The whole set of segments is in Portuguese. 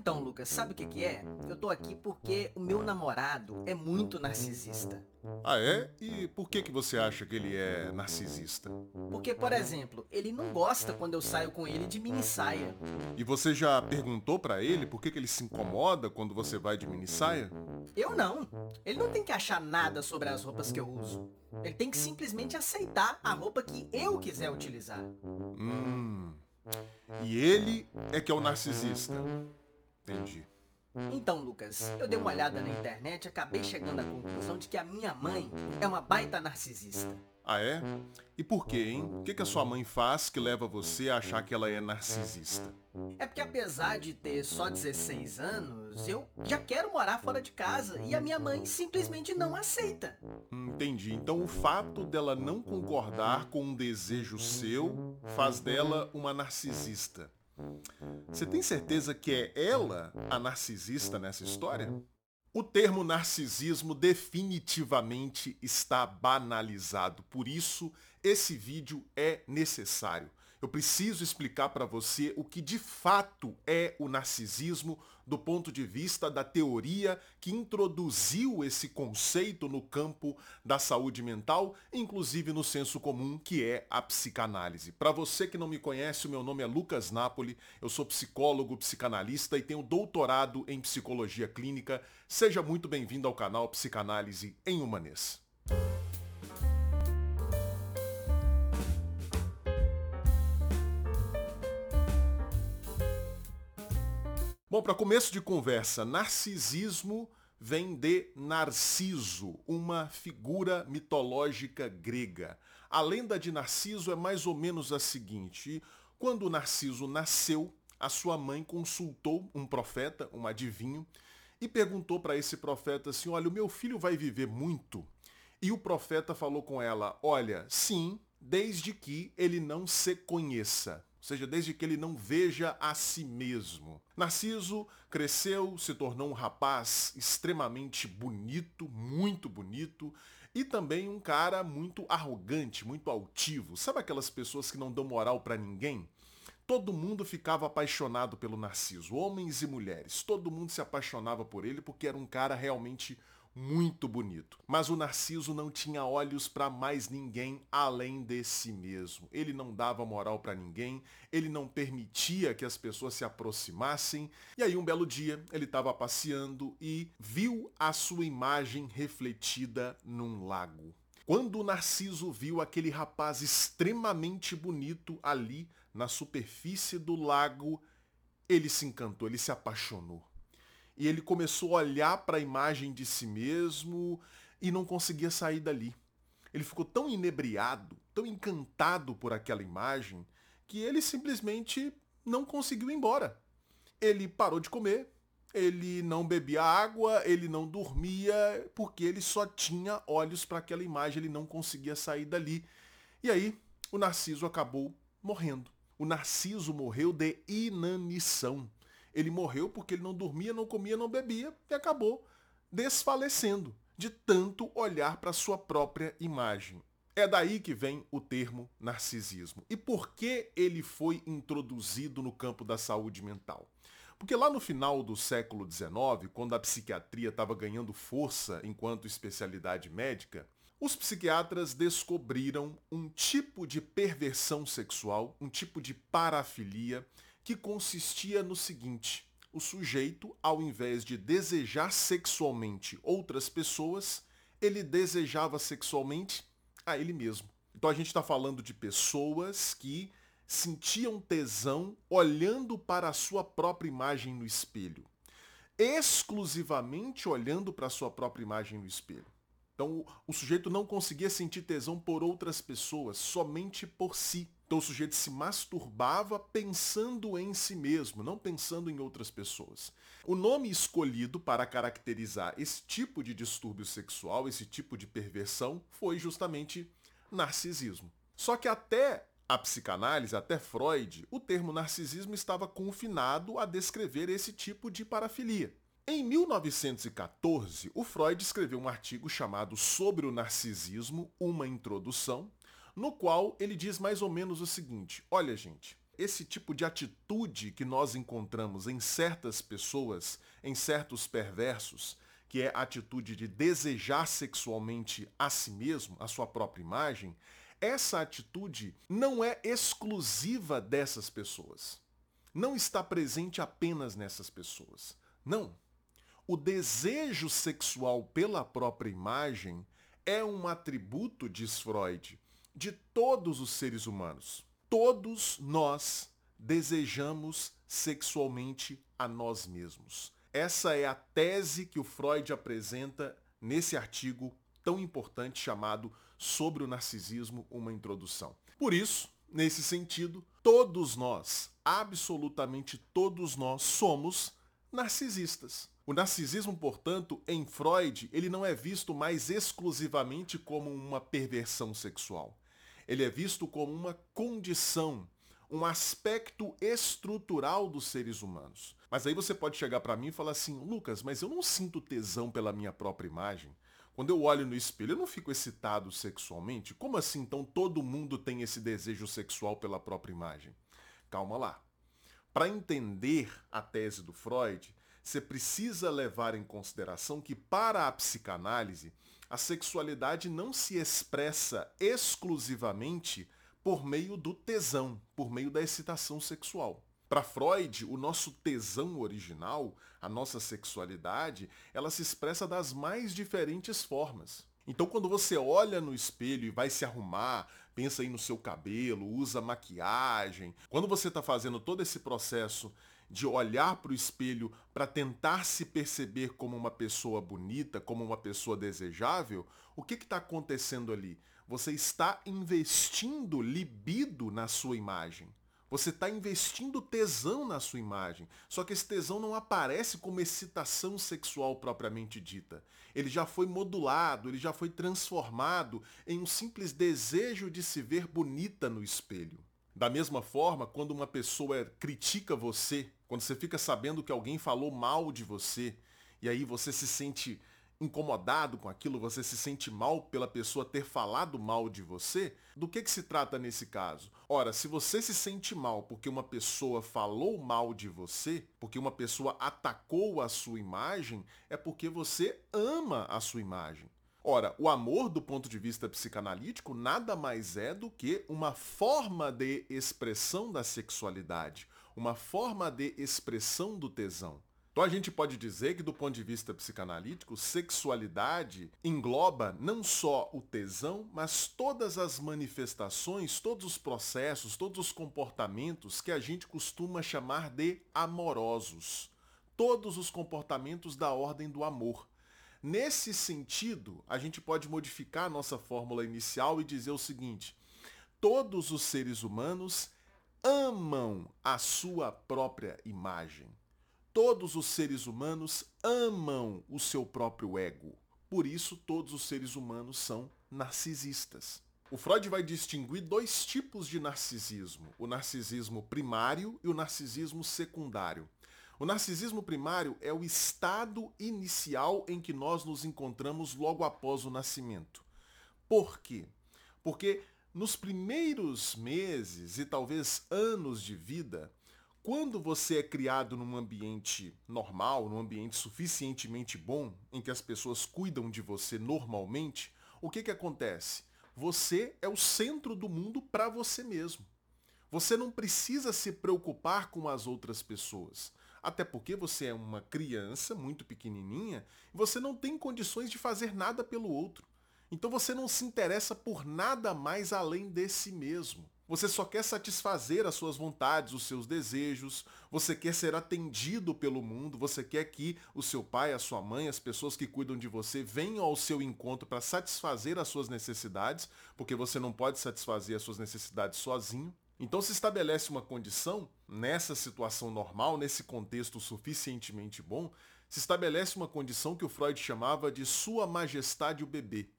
Então, Lucas, sabe o que, que é? Eu tô aqui porque o meu namorado é muito narcisista. Ah, é? E por que, que você acha que ele é narcisista? Porque, por exemplo, ele não gosta quando eu saio com ele de mini saia. E você já perguntou pra ele por que, que ele se incomoda quando você vai de mini saia? Eu não. Ele não tem que achar nada sobre as roupas que eu uso. Ele tem que simplesmente aceitar a roupa que eu quiser utilizar. Hum. E ele é que é o narcisista. Entendi. Então, Lucas, eu dei uma olhada na internet e acabei chegando à conclusão de que a minha mãe é uma baita narcisista. Ah, é? E por quê, hein? O que, que a sua mãe faz que leva você a achar que ela é narcisista? É porque apesar de ter só 16 anos, eu já quero morar fora de casa e a minha mãe simplesmente não aceita. Entendi. Então o fato dela não concordar com um desejo seu faz dela uma narcisista. Você tem certeza que é ela a narcisista nessa história? O termo narcisismo definitivamente está banalizado, por isso esse vídeo é necessário. Eu preciso explicar para você o que de fato é o narcisismo do ponto de vista da teoria que introduziu esse conceito no campo da saúde mental, inclusive no senso comum, que é a psicanálise. Para você que não me conhece, o meu nome é Lucas Napoli, eu sou psicólogo, psicanalista e tenho doutorado em psicologia clínica. Seja muito bem-vindo ao canal Psicanálise em Humanês. Bom, para começo de conversa, narcisismo vem de Narciso, uma figura mitológica grega. A lenda de Narciso é mais ou menos a seguinte: quando Narciso nasceu, a sua mãe consultou um profeta, um adivinho, e perguntou para esse profeta assim: Olha, o meu filho vai viver muito? E o profeta falou com ela: Olha, sim, desde que ele não se conheça ou seja, desde que ele não veja a si mesmo. Narciso cresceu, se tornou um rapaz extremamente bonito, muito bonito, e também um cara muito arrogante, muito altivo. Sabe aquelas pessoas que não dão moral para ninguém? Todo mundo ficava apaixonado pelo Narciso, homens e mulheres. Todo mundo se apaixonava por ele porque era um cara realmente muito bonito. Mas o Narciso não tinha olhos para mais ninguém além de si mesmo. Ele não dava moral para ninguém, ele não permitia que as pessoas se aproximassem. E aí um belo dia ele estava passeando e viu a sua imagem refletida num lago. Quando o Narciso viu aquele rapaz extremamente bonito ali na superfície do lago, ele se encantou, ele se apaixonou e ele começou a olhar para a imagem de si mesmo e não conseguia sair dali. Ele ficou tão inebriado, tão encantado por aquela imagem, que ele simplesmente não conseguiu ir embora. Ele parou de comer, ele não bebia água, ele não dormia, porque ele só tinha olhos para aquela imagem, ele não conseguia sair dali. E aí, o Narciso acabou morrendo. O Narciso morreu de inanição. Ele morreu porque ele não dormia, não comia, não bebia e acabou desfalecendo de tanto olhar para sua própria imagem. É daí que vem o termo narcisismo. E por que ele foi introduzido no campo da saúde mental? Porque lá no final do século XIX, quando a psiquiatria estava ganhando força enquanto especialidade médica, os psiquiatras descobriram um tipo de perversão sexual, um tipo de parafilia que consistia no seguinte: o sujeito, ao invés de desejar sexualmente outras pessoas, ele desejava sexualmente a ele mesmo. Então a gente está falando de pessoas que sentiam tesão olhando para a sua própria imagem no espelho. Exclusivamente olhando para a sua própria imagem no espelho. Então o sujeito não conseguia sentir tesão por outras pessoas, somente por si. Então o sujeito se masturbava pensando em si mesmo, não pensando em outras pessoas. O nome escolhido para caracterizar esse tipo de distúrbio sexual, esse tipo de perversão, foi justamente narcisismo. Só que até a psicanálise, até Freud, o termo narcisismo estava confinado a descrever esse tipo de parafilia. Em 1914, o Freud escreveu um artigo chamado Sobre o Narcisismo, uma introdução, no qual ele diz mais ou menos o seguinte: olha, gente, esse tipo de atitude que nós encontramos em certas pessoas, em certos perversos, que é a atitude de desejar sexualmente a si mesmo, a sua própria imagem, essa atitude não é exclusiva dessas pessoas. Não está presente apenas nessas pessoas. Não. O desejo sexual pela própria imagem é um atributo, diz Freud, de todos os seres humanos. Todos nós desejamos sexualmente a nós mesmos. Essa é a tese que o Freud apresenta nesse artigo tão importante chamado Sobre o Narcisismo, uma introdução. Por isso, nesse sentido, todos nós, absolutamente todos nós, somos narcisistas. O narcisismo, portanto, em Freud, ele não é visto mais exclusivamente como uma perversão sexual. Ele é visto como uma condição, um aspecto estrutural dos seres humanos. Mas aí você pode chegar para mim e falar assim, Lucas, mas eu não sinto tesão pela minha própria imagem. Quando eu olho no espelho, eu não fico excitado sexualmente? Como assim então todo mundo tem esse desejo sexual pela própria imagem? Calma lá. Para entender a tese do Freud, você precisa levar em consideração que para a psicanálise, a sexualidade não se expressa exclusivamente por meio do tesão, por meio da excitação sexual. Para Freud, o nosso tesão original, a nossa sexualidade, ela se expressa das mais diferentes formas. Então, quando você olha no espelho e vai se arrumar, pensa aí no seu cabelo, usa maquiagem, quando você está fazendo todo esse processo de olhar para o espelho para tentar se perceber como uma pessoa bonita, como uma pessoa desejável, o que está acontecendo ali? Você está investindo libido na sua imagem. Você está investindo tesão na sua imagem. Só que esse tesão não aparece como excitação sexual propriamente dita. Ele já foi modulado, ele já foi transformado em um simples desejo de se ver bonita no espelho. Da mesma forma, quando uma pessoa critica você, quando você fica sabendo que alguém falou mal de você, e aí você se sente incomodado com aquilo, você se sente mal pela pessoa ter falado mal de você, do que, que se trata nesse caso? Ora, se você se sente mal porque uma pessoa falou mal de você, porque uma pessoa atacou a sua imagem, é porque você ama a sua imagem. Ora, o amor, do ponto de vista psicanalítico, nada mais é do que uma forma de expressão da sexualidade, uma forma de expressão do tesão. Então a gente pode dizer que, do ponto de vista psicanalítico, sexualidade engloba não só o tesão, mas todas as manifestações, todos os processos, todos os comportamentos que a gente costuma chamar de amorosos. Todos os comportamentos da ordem do amor. Nesse sentido, a gente pode modificar a nossa fórmula inicial e dizer o seguinte: todos os seres humanos amam a sua própria imagem. Todos os seres humanos amam o seu próprio ego. Por isso, todos os seres humanos são narcisistas. O Freud vai distinguir dois tipos de narcisismo: o narcisismo primário e o narcisismo secundário. O narcisismo primário é o estado inicial em que nós nos encontramos logo após o nascimento. Por quê? Porque nos primeiros meses e talvez anos de vida, quando você é criado num ambiente normal, num ambiente suficientemente bom, em que as pessoas cuidam de você normalmente, o que, que acontece? Você é o centro do mundo para você mesmo. Você não precisa se preocupar com as outras pessoas. Até porque você é uma criança muito pequenininha e você não tem condições de fazer nada pelo outro. Então você não se interessa por nada mais além de si mesmo. Você só quer satisfazer as suas vontades, os seus desejos, você quer ser atendido pelo mundo, você quer que o seu pai, a sua mãe, as pessoas que cuidam de você venham ao seu encontro para satisfazer as suas necessidades, porque você não pode satisfazer as suas necessidades sozinho. Então se estabelece uma condição, nessa situação normal, nesse contexto suficientemente bom, se estabelece uma condição que o Freud chamava de Sua Majestade o Bebê.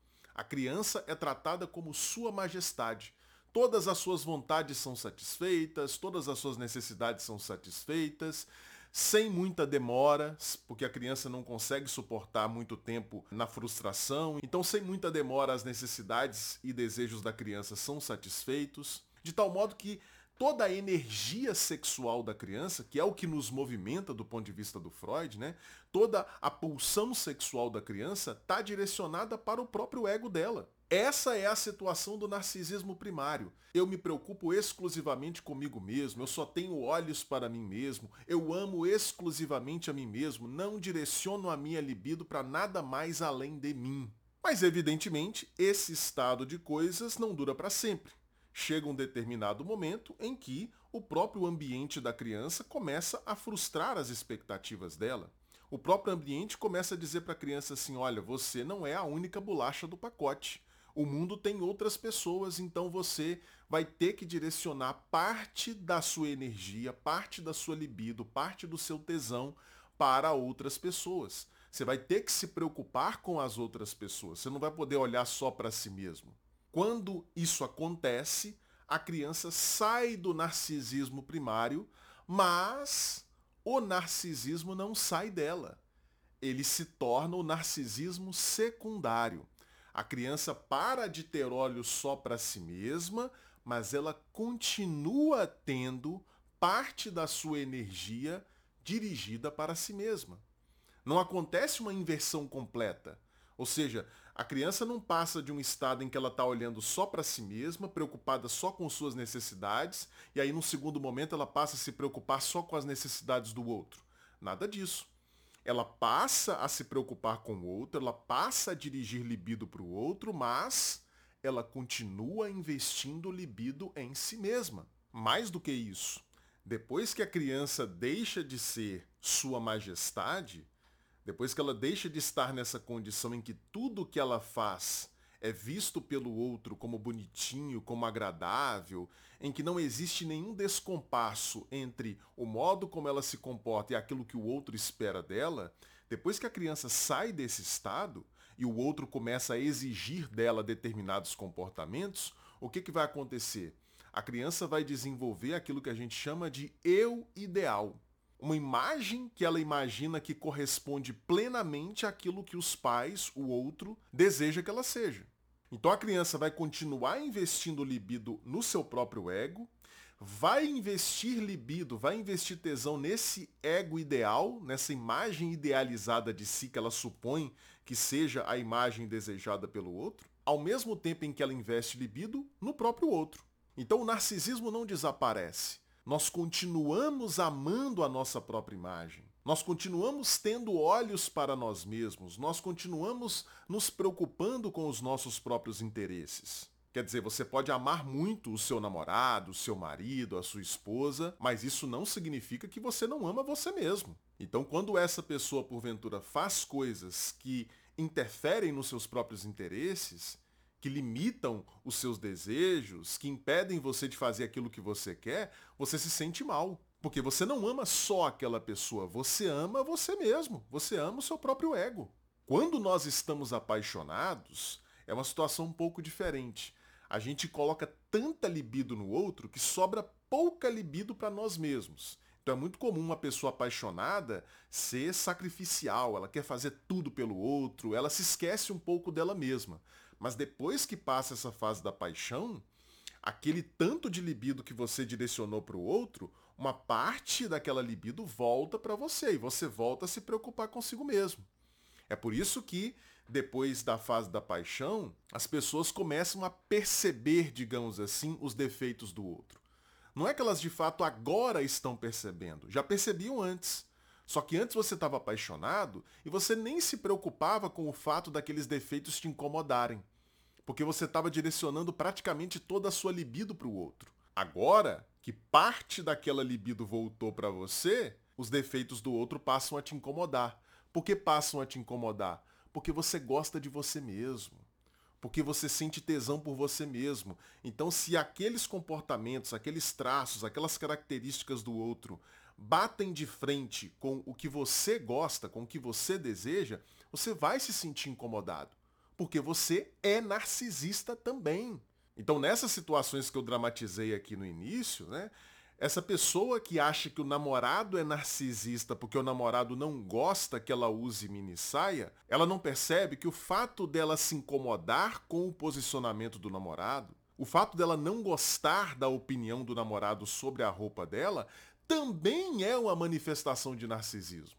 A criança é tratada como Sua Majestade todas as suas vontades são satisfeitas, todas as suas necessidades são satisfeitas, sem muita demora, porque a criança não consegue suportar muito tempo na frustração. Então, sem muita demora, as necessidades e desejos da criança são satisfeitos, de tal modo que toda a energia sexual da criança, que é o que nos movimenta do ponto de vista do Freud, né? Toda a pulsão sexual da criança está direcionada para o próprio ego dela. Essa é a situação do narcisismo primário. Eu me preocupo exclusivamente comigo mesmo, eu só tenho olhos para mim mesmo, eu amo exclusivamente a mim mesmo, não direciono a minha libido para nada mais além de mim. Mas evidentemente, esse estado de coisas não dura para sempre chega um determinado momento em que o próprio ambiente da criança começa a frustrar as expectativas dela. O próprio ambiente começa a dizer para a criança assim: olha, você não é a única bolacha do pacote. O mundo tem outras pessoas, então você vai ter que direcionar parte da sua energia, parte da sua libido, parte do seu tesão para outras pessoas. Você vai ter que se preocupar com as outras pessoas. Você não vai poder olhar só para si mesmo. Quando isso acontece, a criança sai do narcisismo primário, mas o narcisismo não sai dela. Ele se torna o narcisismo secundário. A criança para de ter olhos só para si mesma, mas ela continua tendo parte da sua energia dirigida para si mesma. Não acontece uma inversão completa. Ou seja, a criança não passa de um estado em que ela está olhando só para si mesma, preocupada só com suas necessidades, e aí num segundo momento ela passa a se preocupar só com as necessidades do outro. Nada disso. Ela passa a se preocupar com o outro, ela passa a dirigir libido para o outro, mas ela continua investindo libido em si mesma. Mais do que isso, depois que a criança deixa de ser sua majestade, depois que ela deixa de estar nessa condição em que tudo que ela faz é visto pelo outro como bonitinho, como agradável, em que não existe nenhum descompasso entre o modo como ela se comporta e aquilo que o outro espera dela, depois que a criança sai desse estado e o outro começa a exigir dela determinados comportamentos, o que, que vai acontecer? A criança vai desenvolver aquilo que a gente chama de eu ideal uma imagem que ela imagina que corresponde plenamente àquilo que os pais, o outro, deseja que ela seja. Então a criança vai continuar investindo libido no seu próprio ego, vai investir libido, vai investir tesão nesse ego ideal, nessa imagem idealizada de si que ela supõe que seja a imagem desejada pelo outro, ao mesmo tempo em que ela investe libido no próprio outro. Então o narcisismo não desaparece nós continuamos amando a nossa própria imagem. Nós continuamos tendo olhos para nós mesmos, nós continuamos nos preocupando com os nossos próprios interesses. Quer dizer, você pode amar muito o seu namorado, o seu marido, a sua esposa, mas isso não significa que você não ama você mesmo. Então, quando essa pessoa porventura faz coisas que interferem nos seus próprios interesses, que limitam os seus desejos, que impedem você de fazer aquilo que você quer, você se sente mal. Porque você não ama só aquela pessoa, você ama você mesmo, você ama o seu próprio ego. Quando nós estamos apaixonados, é uma situação um pouco diferente. A gente coloca tanta libido no outro que sobra pouca libido para nós mesmos. Então é muito comum uma pessoa apaixonada ser sacrificial, ela quer fazer tudo pelo outro, ela se esquece um pouco dela mesma. Mas depois que passa essa fase da paixão, aquele tanto de libido que você direcionou para o outro, uma parte daquela libido volta para você e você volta a se preocupar consigo mesmo. É por isso que depois da fase da paixão, as pessoas começam a perceber, digamos assim, os defeitos do outro. Não é que elas de fato agora estão percebendo, já percebiam antes. Só que antes você estava apaixonado e você nem se preocupava com o fato daqueles defeitos te incomodarem porque você estava direcionando praticamente toda a sua libido para o outro. Agora que parte daquela libido voltou para você, os defeitos do outro passam a te incomodar. Por que passam a te incomodar? Porque você gosta de você mesmo. Porque você sente tesão por você mesmo. Então, se aqueles comportamentos, aqueles traços, aquelas características do outro batem de frente com o que você gosta, com o que você deseja, você vai se sentir incomodado porque você é narcisista também. Então, nessas situações que eu dramatizei aqui no início, né, essa pessoa que acha que o namorado é narcisista porque o namorado não gosta que ela use mini saia, ela não percebe que o fato dela se incomodar com o posicionamento do namorado, O fato dela não gostar da opinião do namorado sobre a roupa dela também é uma manifestação de narcisismo.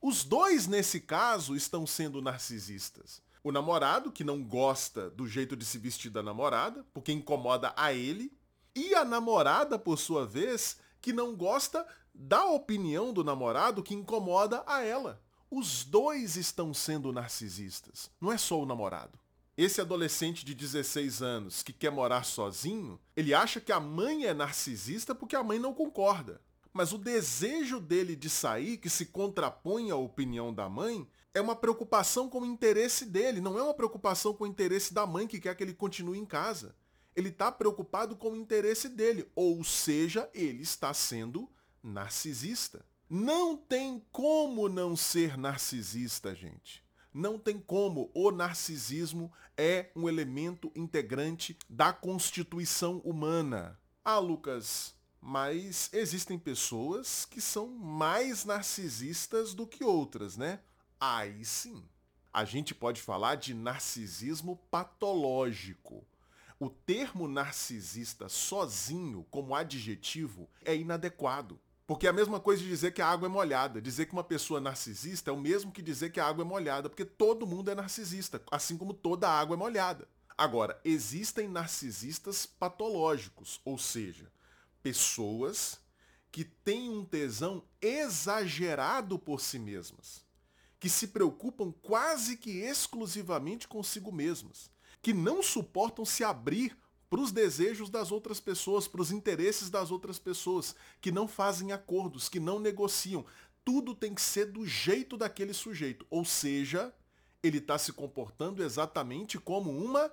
Os dois, nesse caso, estão sendo narcisistas. O namorado, que não gosta do jeito de se vestir da namorada, porque incomoda a ele, e a namorada, por sua vez, que não gosta da opinião do namorado que incomoda a ela. Os dois estão sendo narcisistas, não é só o namorado. Esse adolescente de 16 anos que quer morar sozinho, ele acha que a mãe é narcisista porque a mãe não concorda. Mas o desejo dele de sair, que se contrapõe à opinião da mãe, é uma preocupação com o interesse dele, não é uma preocupação com o interesse da mãe que quer que ele continue em casa. Ele está preocupado com o interesse dele, ou seja, ele está sendo narcisista. Não tem como não ser narcisista, gente. Não tem como. O narcisismo é um elemento integrante da constituição humana. Ah, Lucas, mas existem pessoas que são mais narcisistas do que outras, né? Aí sim. A gente pode falar de narcisismo patológico. O termo narcisista sozinho, como adjetivo, é inadequado. Porque é a mesma coisa de dizer que a água é molhada. Dizer que uma pessoa narcisista é o mesmo que dizer que a água é molhada, porque todo mundo é narcisista, assim como toda água é molhada. Agora, existem narcisistas patológicos, ou seja, pessoas que têm um tesão exagerado por si mesmas que se preocupam quase que exclusivamente consigo mesmas, que não suportam se abrir para os desejos das outras pessoas, para os interesses das outras pessoas, que não fazem acordos, que não negociam. Tudo tem que ser do jeito daquele sujeito. Ou seja, ele está se comportando exatamente como uma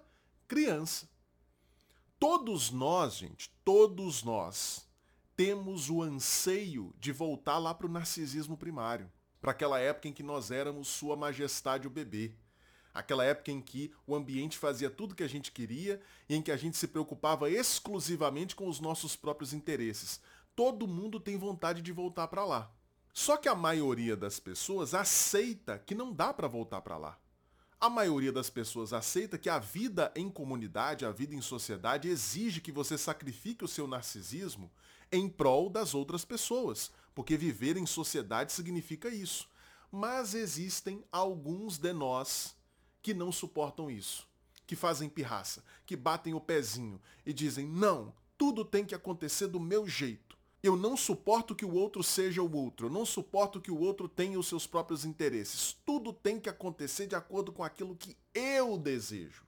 criança. Todos nós, gente, todos nós, temos o anseio de voltar lá para o narcisismo primário para aquela época em que nós éramos Sua Majestade o bebê. Aquela época em que o ambiente fazia tudo que a gente queria e em que a gente se preocupava exclusivamente com os nossos próprios interesses. Todo mundo tem vontade de voltar para lá. Só que a maioria das pessoas aceita que não dá para voltar para lá. A maioria das pessoas aceita que a vida em comunidade, a vida em sociedade exige que você sacrifique o seu narcisismo em prol das outras pessoas, porque viver em sociedade significa isso. Mas existem alguns de nós que não suportam isso, que fazem pirraça, que batem o pezinho e dizem: não, tudo tem que acontecer do meu jeito. Eu não suporto que o outro seja o outro. Eu não suporto que o outro tenha os seus próprios interesses. Tudo tem que acontecer de acordo com aquilo que eu desejo.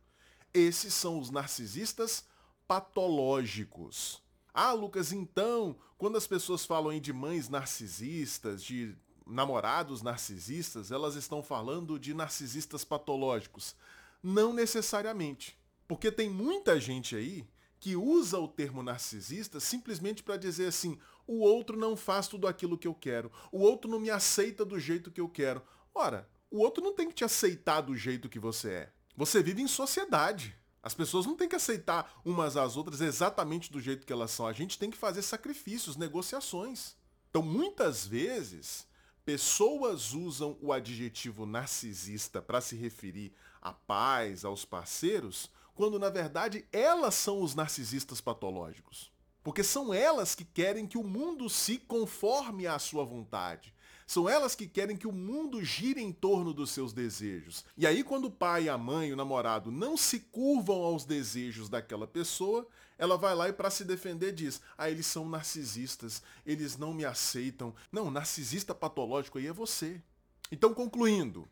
Esses são os narcisistas patológicos. Ah, Lucas, então, quando as pessoas falam de mães narcisistas, de namorados narcisistas, elas estão falando de narcisistas patológicos. Não necessariamente. Porque tem muita gente aí que usa o termo narcisista simplesmente para dizer assim: o outro não faz tudo aquilo que eu quero, o outro não me aceita do jeito que eu quero. Ora, o outro não tem que te aceitar do jeito que você é. Você vive em sociedade. As pessoas não têm que aceitar umas às outras exatamente do jeito que elas são. A gente tem que fazer sacrifícios, negociações. Então, muitas vezes, pessoas usam o adjetivo narcisista para se referir a pais, aos parceiros, quando na verdade elas são os narcisistas patológicos. Porque são elas que querem que o mundo se conforme à sua vontade. São elas que querem que o mundo gire em torno dos seus desejos. E aí, quando o pai, a mãe, o namorado não se curvam aos desejos daquela pessoa, ela vai lá e para se defender diz: "Ah, eles são narcisistas, eles não me aceitam". Não, narcisista patológico aí é você. Então, concluindo,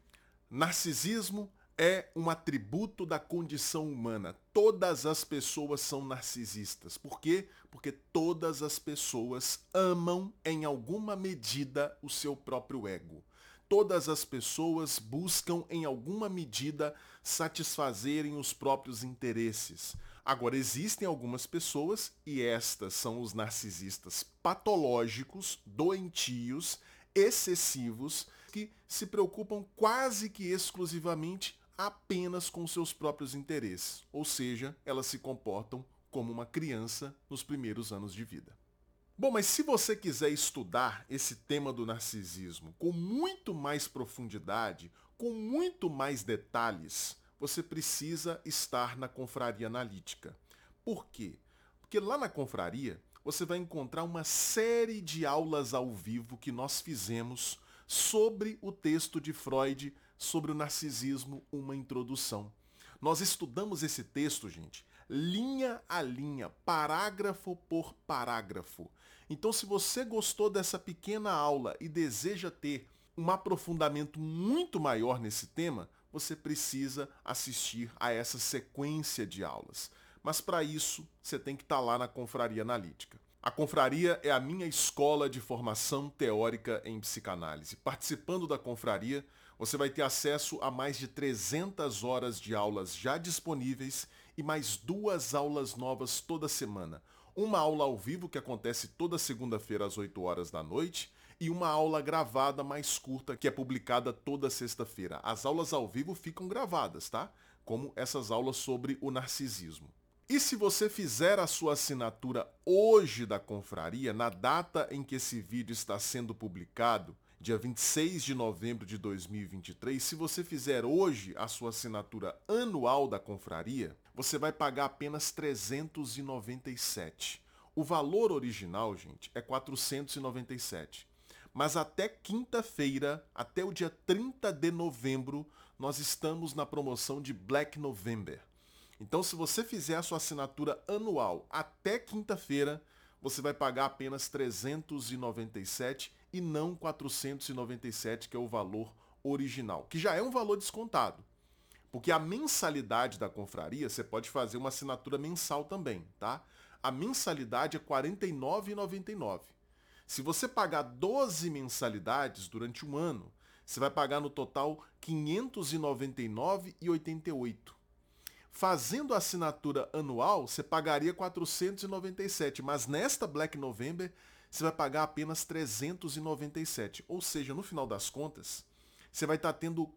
narcisismo é um atributo da condição humana. Todas as pessoas são narcisistas. Por quê? Porque todas as pessoas amam em alguma medida o seu próprio ego. Todas as pessoas buscam em alguma medida satisfazerem os próprios interesses. Agora, existem algumas pessoas, e estas são os narcisistas patológicos, doentios, excessivos, que se preocupam quase que exclusivamente apenas com seus próprios interesses, ou seja, elas se comportam como uma criança nos primeiros anos de vida. Bom, mas se você quiser estudar esse tema do narcisismo com muito mais profundidade, com muito mais detalhes, você precisa estar na confraria analítica. Por quê? Porque lá na confraria você vai encontrar uma série de aulas ao vivo que nós fizemos sobre o texto de Freud sobre o narcisismo, uma introdução. Nós estudamos esse texto, gente, linha a linha, parágrafo por parágrafo. Então, se você gostou dessa pequena aula e deseja ter um aprofundamento muito maior nesse tema, você precisa assistir a essa sequência de aulas. Mas para isso, você tem que estar tá lá na Confraria Analítica. A confraria é a minha escola de formação teórica em psicanálise. Participando da confraria, você vai ter acesso a mais de 300 horas de aulas já disponíveis e mais duas aulas novas toda semana. Uma aula ao vivo que acontece toda segunda-feira às 8 horas da noite e uma aula gravada mais curta que é publicada toda sexta-feira. As aulas ao vivo ficam gravadas, tá? Como essas aulas sobre o narcisismo. E se você fizer a sua assinatura hoje da confraria, na data em que esse vídeo está sendo publicado, dia 26 de novembro de 2023, se você fizer hoje a sua assinatura anual da confraria, você vai pagar apenas 397. O valor original, gente, é 497. Mas até quinta-feira, até o dia 30 de novembro, nós estamos na promoção de Black November. Então, se você fizer a sua assinatura anual até quinta-feira, você vai pagar apenas 397 e não 497, que é o valor original, que já é um valor descontado. Porque a mensalidade da confraria, você pode fazer uma assinatura mensal também, tá? A mensalidade é R$ 49,99. Se você pagar 12 mensalidades durante um ano, você vai pagar no total R$ 599,88. Fazendo a assinatura anual, você pagaria 497, mas nesta Black November você vai pagar apenas 397. Ou seja, no final das contas, você vai estar tendo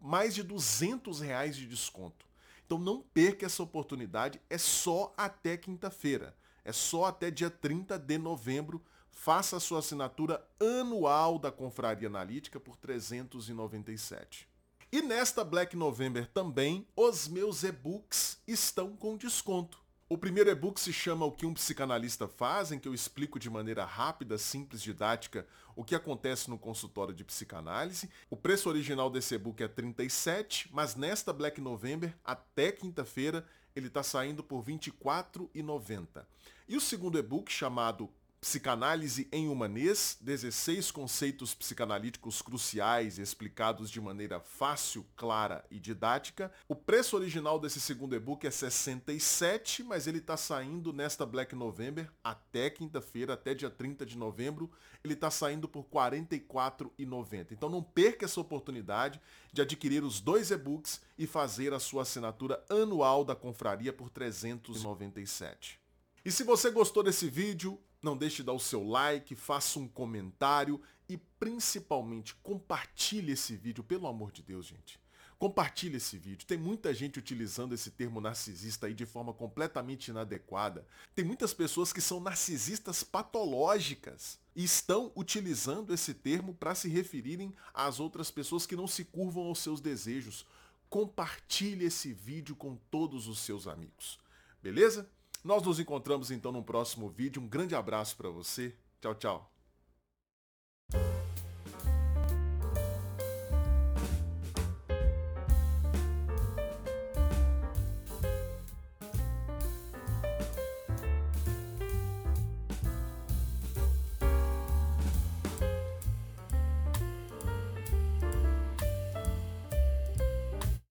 mais de 200 reais de desconto. Então não perca essa oportunidade, é só até quinta-feira. É só até dia 30 de novembro. Faça a sua assinatura anual da Confraria Analítica por 397. E nesta Black November também, os meus e-books estão com desconto. O primeiro e-book se chama O que um psicanalista faz, em que eu explico de maneira rápida, simples, didática o que acontece no consultório de psicanálise. O preço original desse e-book é 37, mas nesta Black November, até quinta-feira, ele está saindo por R$ 24,90. E o segundo e-book, chamado Psicanálise em Humanês, 16 conceitos psicanalíticos cruciais explicados de maneira fácil, clara e didática. O preço original desse segundo e-book é 67, mas ele está saindo nesta Black November até quinta-feira, até dia 30 de novembro, ele está saindo por R$ 44,90. Então não perca essa oportunidade de adquirir os dois e-books e fazer a sua assinatura anual da confraria por R$ 397. E se você gostou desse vídeo, não deixe de dar o seu like, faça um comentário e principalmente compartilhe esse vídeo, pelo amor de Deus, gente. Compartilhe esse vídeo. Tem muita gente utilizando esse termo narcisista aí de forma completamente inadequada. Tem muitas pessoas que são narcisistas patológicas e estão utilizando esse termo para se referirem às outras pessoas que não se curvam aos seus desejos. Compartilhe esse vídeo com todos os seus amigos. Beleza? Nós nos encontramos então no próximo vídeo. Um grande abraço para você. Tchau, tchau.